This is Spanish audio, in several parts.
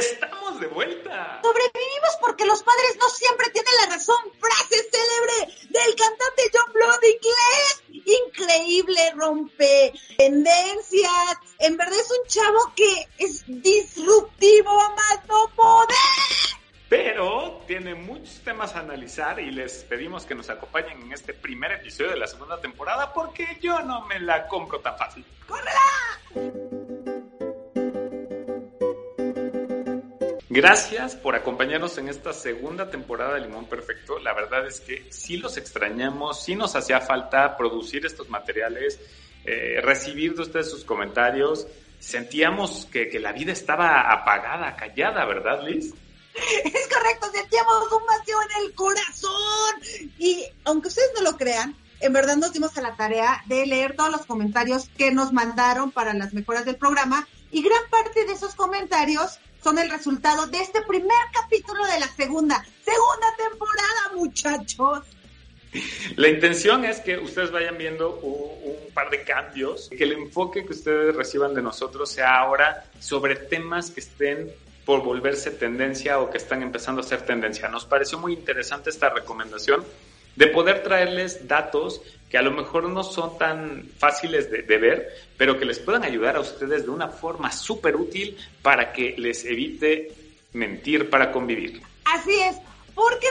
Estamos de vuelta. Sobrevivimos porque los padres no siempre tienen la razón. Frase célebre del cantante John Blood inglés. Increíble, rompe tendencias. En verdad es un chavo que es disruptivo más no poder. Pero tiene muchos temas a analizar y les pedimos que nos acompañen en este primer episodio de la segunda temporada porque yo no me la compro tan fácil. ¡Córrela! Gracias por acompañarnos en esta segunda temporada de Limón Perfecto. La verdad es que sí los extrañamos, sí nos hacía falta producir estos materiales, eh, recibir de ustedes sus comentarios. Sentíamos que, que la vida estaba apagada, callada, ¿verdad, Liz? Es correcto, sentíamos un vacío en el corazón. Y aunque ustedes no lo crean, en verdad nos dimos a la tarea de leer todos los comentarios que nos mandaron para las mejoras del programa. Y gran parte de esos comentarios son el resultado de este primer capítulo de la segunda, segunda temporada, muchachos. La intención es que ustedes vayan viendo un, par de cambios, que el enfoque que ustedes reciban de nosotros sea ahora sobre temas que estén por volverse tendencia o que están empezando a ser tendencia. Nos pareció muy interesante esta recomendación de poder traerles datos que a lo mejor no son tan fáciles de, ver, pero que les puedan ayudar a ustedes de una forma súper útil para que les evite mentir para convivir. Así es, porque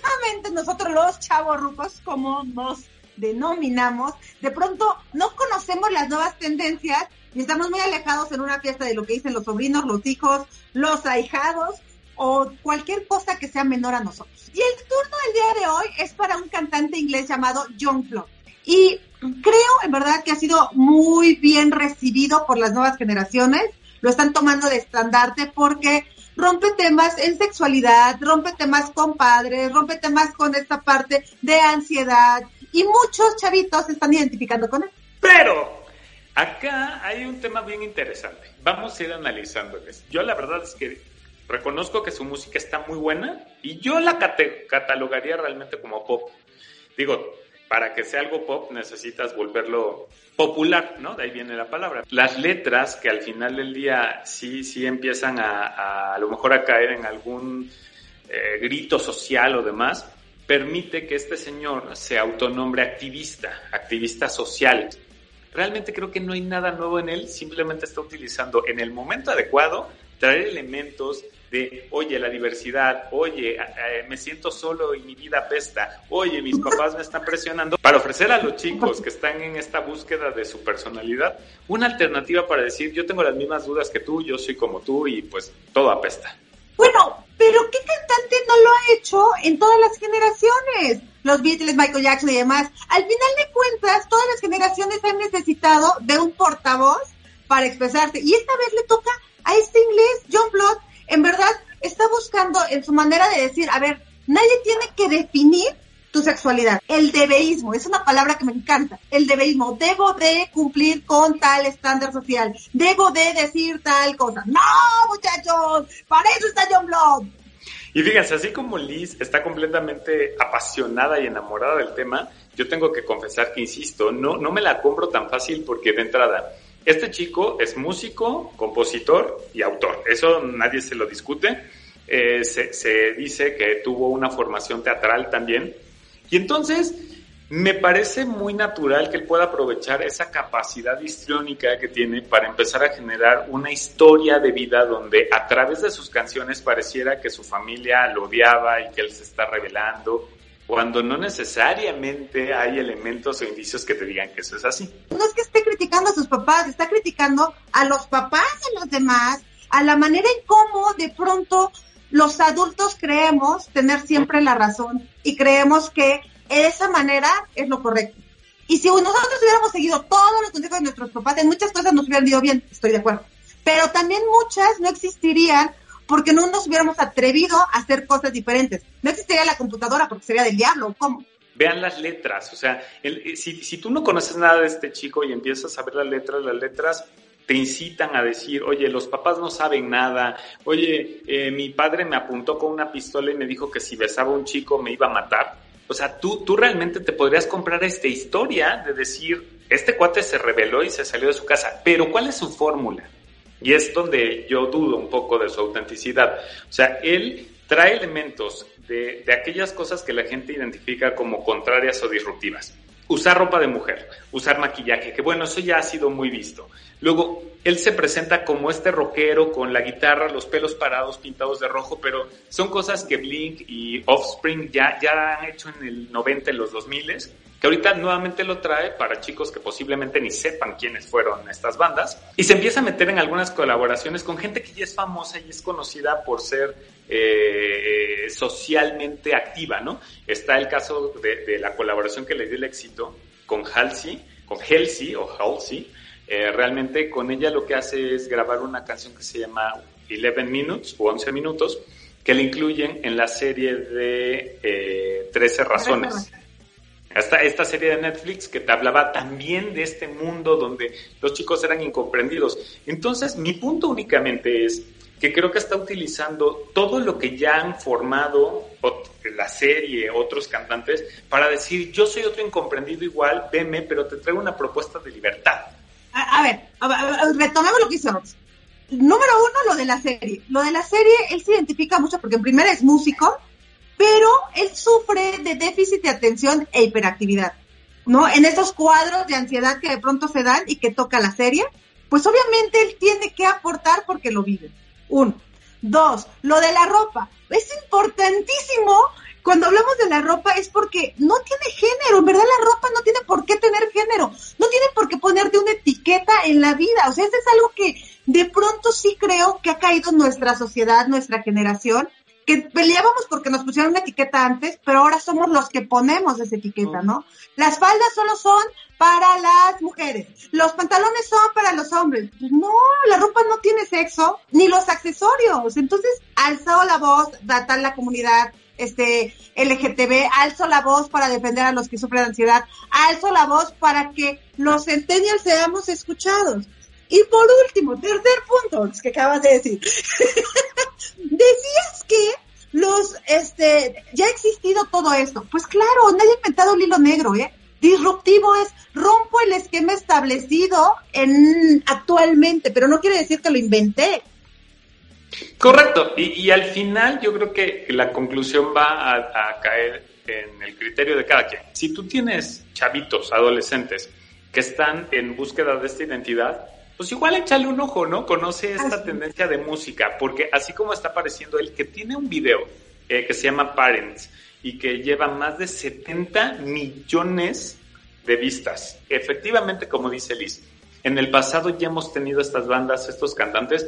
realmente nosotros los chavos como nos denominamos, de pronto no conocemos las nuevas tendencias y estamos muy alejados en una fiesta de lo que dicen los sobrinos, los hijos, los ahijados o cualquier cosa que sea menor a nosotros. Y el turno del día de hoy es para un cantante inglés llamado John Floyd. Y creo en verdad que ha sido muy bien recibido por las nuevas generaciones. Lo están tomando de estandarte porque rompe temas en sexualidad, rompe temas con padres, rompe temas con esta parte de ansiedad y muchos chavitos se están identificando con él. Pero acá hay un tema bien interesante. Vamos a ir analizándoles. Yo la verdad es que reconozco que su música está muy buena y yo la catalogaría realmente como pop. Digo, para que sea algo pop necesitas volverlo popular, ¿no? De ahí viene la palabra. Las letras que al final del día sí, sí empiezan a, a, lo mejor a caer en algún eh, grito social o demás, permite que este señor se autonombre activista, activista social. Realmente creo que no hay nada nuevo en él, simplemente está utilizando en el momento adecuado traer elementos de, oye, la diversidad, oye, eh, me siento solo y mi vida apesta, oye, mis papás me están presionando, para ofrecer a los chicos que están en esta búsqueda de su personalidad una alternativa para decir, yo tengo las mismas dudas que tú, yo soy como tú y pues todo apesta. Bueno, pero ¿qué cantante no lo ha hecho en todas las generaciones? Los Beatles, Michael Jackson y demás. Al final de cuentas, todas las generaciones han necesitado de un portavoz para expresarse. Y esta vez le toca a este inglés, John Blood, en verdad está buscando en su manera de decir, a ver, nadie tiene que definir tu sexualidad. El debeísmo, es una palabra que me encanta. El debeísmo, debo de cumplir con tal estándar social. Debo de decir tal cosa. No, muchachos, para eso está John Blood. Y fíjense, así como Liz está completamente apasionada y enamorada del tema, yo tengo que confesar que, insisto, no, no me la compro tan fácil porque de entrada, este chico es músico, compositor y autor. Eso nadie se lo discute. Eh, se, se, dice que tuvo una formación teatral también. Y entonces me parece muy natural que él pueda aprovechar esa capacidad histriónica que tiene para empezar a generar una historia de vida donde a través de sus canciones pareciera que su familia lo odiaba y que él se está revelando cuando no necesariamente hay elementos o indicios que te digan que eso es así. No es que esté criticando a sus papás, está criticando a los papás de los demás, a la manera en cómo de pronto los adultos creemos tener siempre la razón y creemos que esa manera es lo correcto. Y si nosotros hubiéramos seguido todos los consejos de nuestros papás, en muchas cosas nos hubieran ido bien, estoy de acuerdo. Pero también muchas no existirían porque no nos hubiéramos atrevido a hacer cosas diferentes. No existiría la computadora porque sería del diablo, ¿cómo? Vean las letras, o sea, si, si tú no conoces nada de este chico y empiezas a ver las letras, las letras te incitan a decir, oye, los papás no saben nada, oye, eh, mi padre me apuntó con una pistola y me dijo que si besaba a un chico me iba a matar. O sea, tú, tú realmente te podrías comprar esta historia de decir, este cuate se rebeló y se salió de su casa, pero ¿cuál es su fórmula? Y es donde yo dudo un poco de su autenticidad. O sea, él trae elementos de, de aquellas cosas que la gente identifica como contrarias o disruptivas usar ropa de mujer, usar maquillaje, que bueno, eso ya ha sido muy visto. Luego, él se presenta como este rockero con la guitarra, los pelos parados, pintados de rojo, pero son cosas que Blink y Offspring ya, ya han hecho en el 90, en los 2000 que ahorita nuevamente lo trae para chicos que posiblemente ni sepan quiénes fueron estas bandas, y se empieza a meter en algunas colaboraciones con gente que ya es famosa y es conocida por ser eh, socialmente activa, ¿no? Está el caso de, la colaboración que le dio el éxito con Halsey, con Halsey o Halsey, eh, realmente con ella lo que hace es grabar una canción que se llama 11 Minutes o 11 minutos, que le incluyen en la serie de eh, 13 razones. Esta, esta serie de Netflix que te hablaba también de este mundo donde los chicos eran incomprendidos. Entonces, mi punto únicamente es que creo que está utilizando todo lo que ya han formado la serie, otros cantantes, para decir, yo soy otro incomprendido igual, veme, pero te traigo una propuesta de libertad. A, ver, retomemos lo que hizo Número uno, lo de la serie. Lo de la serie, él se identifica mucho porque en primera es músico, pero él sufre de déficit de atención e hiperactividad, ¿no? En esos cuadros de ansiedad que de pronto se dan y que toca la serie, pues obviamente él tiene que aportar porque lo vive. Uno. Dos, lo de la ropa. Es importantísimo cuando hablamos de la ropa es porque no tiene género, en verdad la la vida, o sea, eso es algo que de pronto sí creo que ha caído nuestra sociedad, nuestra generación, que peleábamos porque nos pusieron una etiqueta antes, pero ahora somos los que ponemos esa etiqueta, ¿no? Las faldas solo son para las mujeres, los pantalones son para los hombres. Pues no, la ropa no tiene sexo, ni los accesorios. Entonces, alzó la voz, data la comunidad este LGTB, alzo la voz para defender a los que sufren ansiedad, alzo la voz para que los centennials seamos escuchados. Y por último, tercer punto, que acabas de decir. Decías que los, este, ya ha existido todo esto. Pues claro, nadie ha inventado el hilo negro, ¿eh? Disruptivo es rompo el esquema establecido en actualmente, pero no quiere decir que lo inventé. Correcto, y, al final yo creo que la conclusión va a, caer en el criterio de cada quien. Si tú tienes chavitos, adolescentes, que están en búsqueda de esta identidad, pues igual échale un ojo, ¿no? Conoce esta tendencia de música, porque así como está apareciendo él, que tiene un video eh, que se llama Parents y que lleva más de 70 millones de vistas. Efectivamente, como dice Liz, en el pasado ya hemos tenido estas bandas, estos cantantes.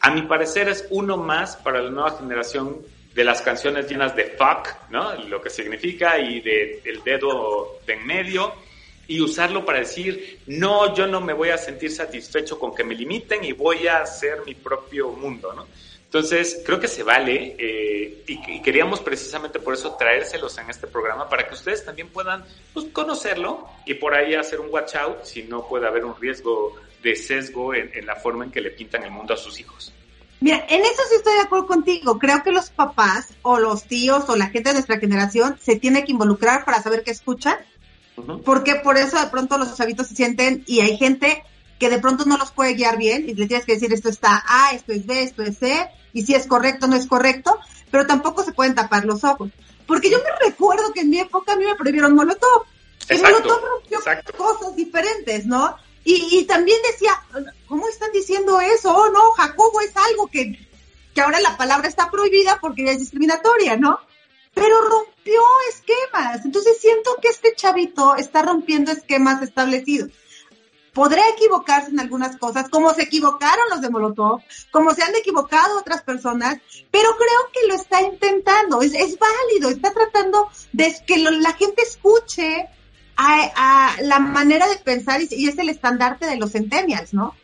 A mi parecer es uno más para la nueva generación de las canciones llenas de fuck, ¿no? Lo que significa y de el dedo de en medio y usarlo para decir, no, yo no me voy a sentir satisfecho con que me limiten y voy a hacer mi propio mundo, ¿no? Entonces, creo que se vale eh, y, queríamos precisamente por eso traérselos en este programa para que ustedes también puedan pues, conocerlo y por ahí hacer un watch out si no puede haber un riesgo de sesgo en, en la forma en que le pintan el mundo a sus hijos. Mira, en eso sí estoy de acuerdo contigo. Creo que los papás o los tíos o la gente de nuestra generación se tiene que involucrar para saber qué escuchan porque por eso de pronto los chavitos se sienten y hay gente que de pronto no los puede guiar bien y le tienes que decir esto está A, esto es B, esto es C, y si es correcto no es correcto, pero tampoco se pueden tapar los ojos. Porque yo me recuerdo que en mi época a mí me prohibieron Molotov. Y Molotov rompió cosas diferentes, ¿no? Y, y, también decía, ¿cómo están diciendo eso? Oh, no, Jacobo es algo que, que ahora la palabra está prohibida porque ya es discriminatoria, ¿no? pero rompió esquemas. Entonces siento que este chavito está rompiendo esquemas establecidos. Podrá equivocarse en algunas cosas, como se equivocaron los de Molotov, como se han equivocado otras personas, pero creo que lo está intentando, es, válido, está tratando de que la gente escuche a, la manera de pensar y, es el estandarte de los centennials, ¿no?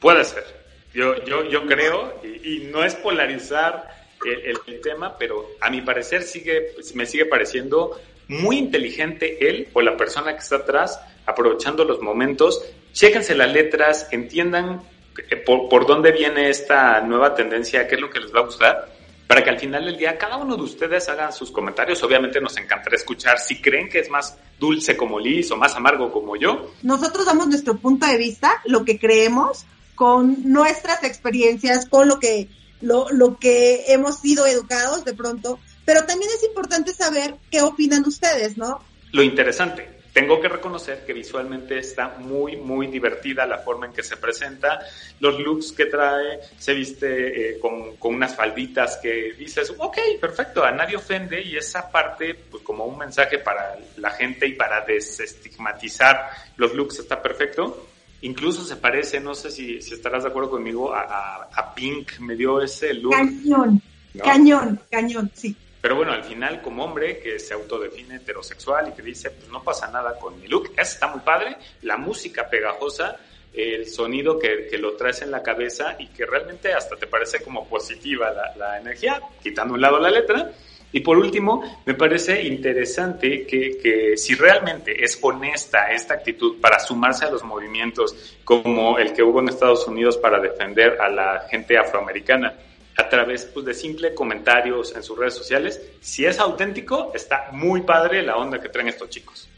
Puede ser. Yo, yo, yo creo, y no es polarizar el, tema, pero a mi parecer sigue, me sigue pareciendo muy inteligente él o la persona que está atrás, aprovechando los momentos. Chéquense las letras, entiendan eh, por, por dónde viene esta nueva tendencia, qué es lo que les va a gustar, para que al final del día cada uno de ustedes hagan sus comentarios. Obviamente nos encantará escuchar si creen que es más dulce como Liz o más amargo como yo. Nosotros damos nuestro punto de vista, lo que creemos, con nuestras experiencias, con lo que, lo, lo que hemos sido educados de pronto, pero también es importante saber qué opinan ustedes, ¿no? Lo interesante, tengo que reconocer que visualmente está muy, muy divertida la forma en que se presenta, los looks que trae, se viste eh, con, con, unas falditas que dices, ok, perfecto, a nadie ofende y esa parte, pues como un mensaje para la gente y para desestigmatizar los looks está perfecto. Incluso se parece, no sé si, si estarás de acuerdo conmigo, a, a, Pink, me dio ese look. Cañón, cañón, cañón, sí. Pero bueno, al final, como hombre que se autodefine heterosexual y que dice, pues no pasa nada con mi look, eso está muy padre, la música pegajosa, el sonido que, que, lo traes en la cabeza y que realmente hasta te parece como positiva la, la energía, quitando un lado la letra. Y por último, me parece interesante que, que, si realmente es honesta esta actitud para sumarse a los movimientos como el que hubo en Estados Unidos para defender a la gente afroamericana, a través pues, de simples comentarios en sus redes sociales. Si es auténtico, está muy padre la onda que traen estos chicos.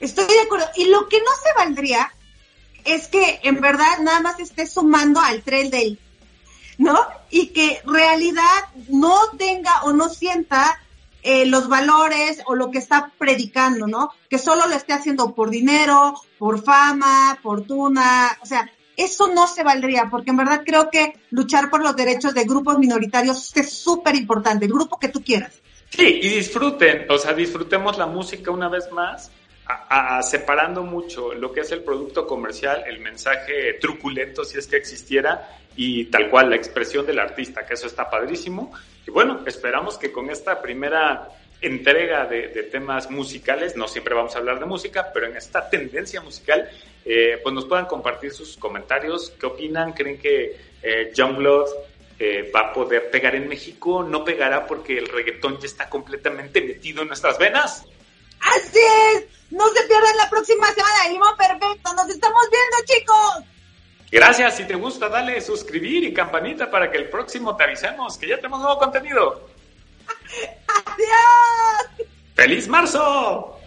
Estoy de acuerdo. Y lo que no se valdría es que en verdad nada más esté sumando al tren de ¿no? Y que realidad no tenga o no sienta eh, los valores o lo que está predicando, ¿no? Que solo lo esté haciendo por dinero, por fama, fortuna, o sea, eso no se valdría, porque en verdad creo que luchar por los derechos de grupos minoritarios es súper importante, el grupo que tú quieras. Sí, y disfruten, o sea, disfrutemos la música una vez más, a, separando mucho lo que es el producto comercial, el mensaje truculento, si es que existiera, y tal cual la expresión del artista, que eso está padrísimo. Y bueno, esperamos que con esta primera entrega de, de, temas musicales, no siempre vamos a hablar de música, pero en esta tendencia musical, eh, pues nos puedan compartir sus comentarios, qué opinan, creen que eh, Blood eh, va a poder pegar en México, no pegará porque el reggaetón ya está completamente metido en nuestras venas. Así es, no se pierdan la próxima semana, Limón Perfecto, nos estamos viendo chicos. Gracias, si te gusta dale suscribir y campanita para que el próximo te avisemos que ya tenemos nuevo contenido. ¡Adiós! ¡Feliz marzo!